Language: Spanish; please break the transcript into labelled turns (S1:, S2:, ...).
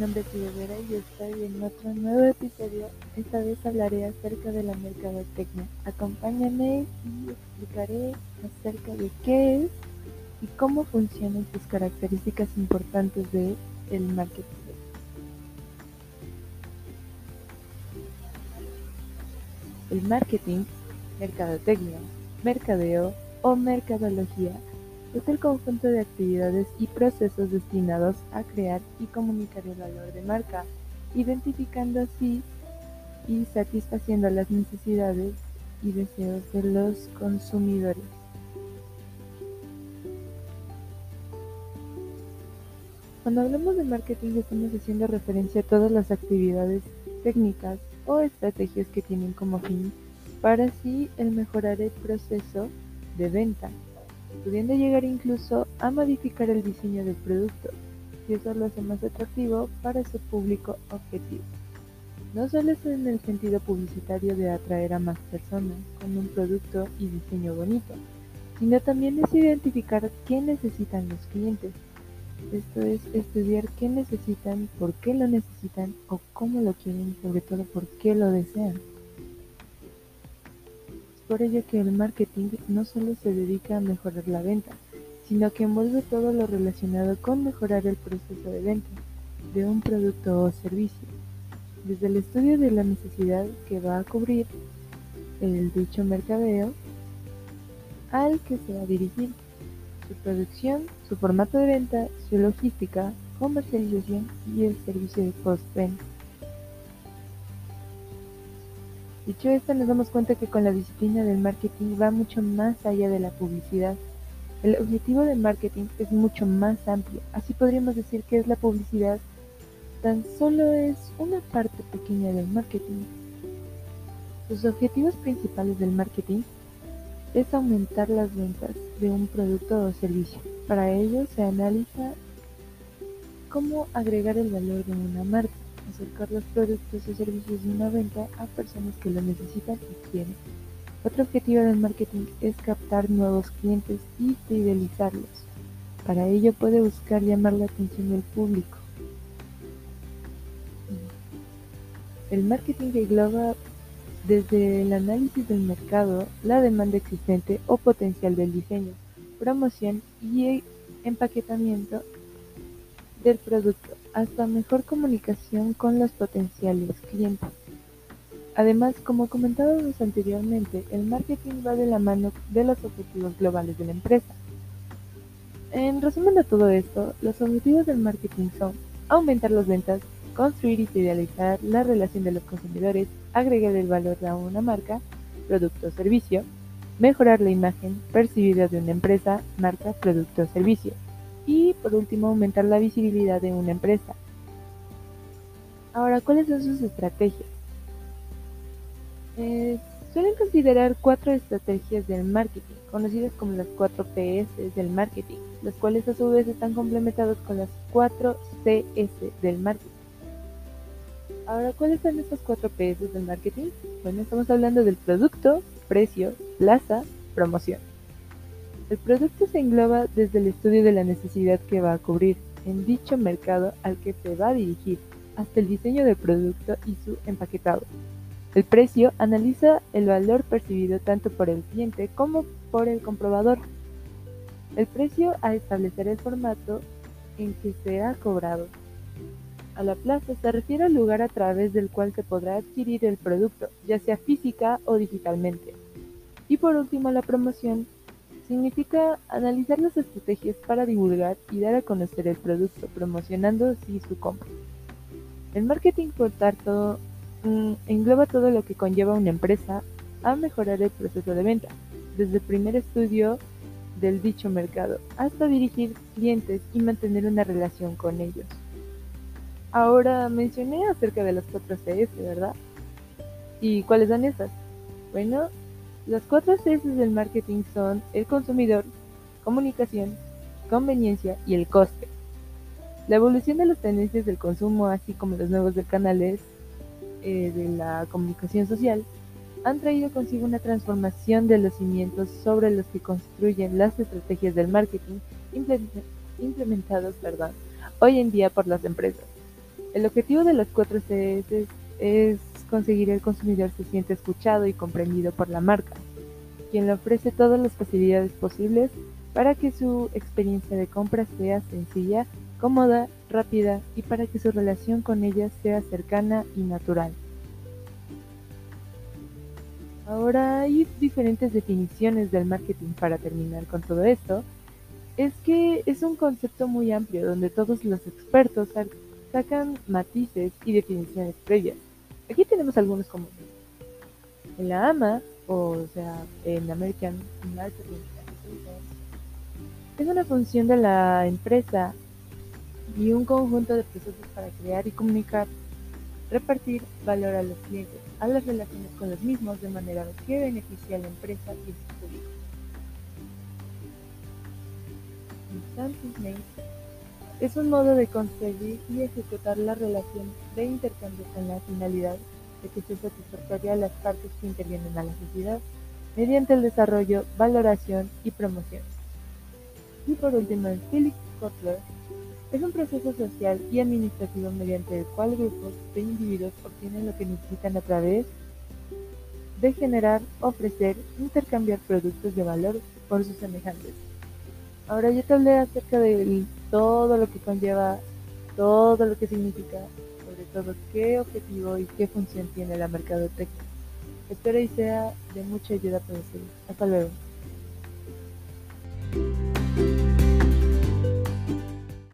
S1: nombre es Rivera y estoy en otro nuevo episodio. Esta vez hablaré acerca de la mercadotecnia. Acompáñame y explicaré acerca de qué es y cómo funcionan sus características importantes de el marketing. El marketing, mercadotecnia, mercadeo o mercadología es el conjunto de actividades y procesos destinados a crear y comunicar el valor de marca, identificando así y satisfaciendo las necesidades y deseos de los consumidores. Cuando hablamos de marketing estamos haciendo referencia a todas las actividades técnicas o estrategias que tienen como fin para así el mejorar el proceso de venta pudiendo llegar incluso a modificar el diseño del producto, y eso lo hace más atractivo para su público objetivo. No solo es en el sentido publicitario de atraer a más personas con un producto y diseño bonito, sino también es identificar qué necesitan los clientes. Esto es estudiar qué necesitan, por qué lo necesitan o cómo lo quieren y sobre todo por qué lo desean por ello que el marketing no solo se dedica a mejorar la venta, sino que envuelve todo lo relacionado con mejorar el proceso de venta de un producto o servicio, desde el estudio de la necesidad que va a cubrir el dicho mercadeo al que se va a dirigir, su producción, su formato de venta, su logística, comercialización y el servicio de post-venta. Dicho esto, nos damos cuenta que con la disciplina del marketing va mucho más allá de la publicidad. El objetivo del marketing es mucho más amplio. Así podríamos decir que es la publicidad tan solo es una parte pequeña del marketing. Los objetivos principales del marketing es aumentar las ventas de un producto o servicio. Para ello se analiza cómo agregar el valor de una marca acercar los productos o servicios de una venta a personas que lo necesitan y quieren. Otro objetivo del marketing es captar nuevos clientes y fidelizarlos. Para ello puede buscar llamar la atención del público. El marketing engloba desde el análisis del mercado, la demanda existente o potencial del diseño, promoción y empaquetamiento del producto, hasta mejor comunicación con los potenciales clientes. Además, como comentábamos anteriormente, el marketing va de la mano de los objetivos globales de la empresa. En resumen de todo esto, los objetivos del marketing son aumentar las ventas, construir y fidelizar la relación de los consumidores, agregar el valor a una marca, producto o servicio, mejorar la imagen percibida de una empresa, marca, producto o servicio, por último aumentar la visibilidad de una empresa. Ahora, ¿cuáles son sus estrategias? Eh, suelen considerar cuatro estrategias del marketing, conocidas como las cuatro PS del marketing, las cuales a su vez están complementadas con las cuatro CS del marketing. Ahora, ¿cuáles son estas cuatro PS del marketing? Bueno, estamos hablando del producto, precio, plaza, promoción. El producto se engloba desde el estudio de la necesidad que va a cubrir en dicho mercado al que se va a dirigir, hasta el diseño del producto y su empaquetado. El precio analiza el valor percibido tanto por el cliente como por el comprobador. El precio a establecer el formato en que se ha cobrado. A la plaza se refiere al lugar a través del cual se podrá adquirir el producto, ya sea física o digitalmente. Y por último, la promoción Significa analizar las estrategias para divulgar y dar a conocer el producto, promocionando así su compra. El marketing, por tanto, mm, engloba todo lo que conlleva una empresa a mejorar el proceso de venta, desde el primer estudio del dicho mercado hasta dirigir clientes y mantener una relación con ellos. Ahora mencioné acerca de las cuatro CS, ¿verdad? ¿Y cuáles son esas? Bueno, las cuatro Cs del marketing son el consumidor, comunicación, conveniencia y el coste. La evolución de las tendencias del consumo, así como los nuevos canales eh, de la comunicación social, han traído consigo una transformación de los cimientos sobre los que construyen las estrategias del marketing implementados perdón, hoy en día por las empresas. El objetivo de las cuatro Cs es conseguir el consumidor se siente escuchado y comprendido por la marca, quien le ofrece todas las facilidades posibles para que su experiencia de compra sea sencilla, cómoda, rápida y para que su relación con ella sea cercana y natural. Ahora hay diferentes definiciones del marketing para terminar con todo esto. Es que es un concepto muy amplio donde todos los expertos sacan matices y definiciones previas. Aquí tenemos algunos como en la AMA, o sea, en American Marketing es una función de la empresa y un conjunto de procesos para crear y comunicar, repartir valor a los clientes, a las relaciones con los mismos de manera que beneficie a la empresa y a su público. Es un modo de concebir y ejecutar la relación de intercambio con la finalidad de que sea satisfactoria a las partes que intervienen a la sociedad mediante el desarrollo, valoración y promoción. Y por último, el Felix Kotler es un proceso social y administrativo mediante el cual grupos de individuos obtienen lo que necesitan a través de generar, ofrecer, intercambiar productos de valor por sus semejantes. Ahora yo te hablé acerca de todo lo que conlleva, todo lo que significa, sobre todo qué objetivo y qué función tiene la mercadotecnia. Espero y sea de mucha ayuda para ustedes. Hasta luego.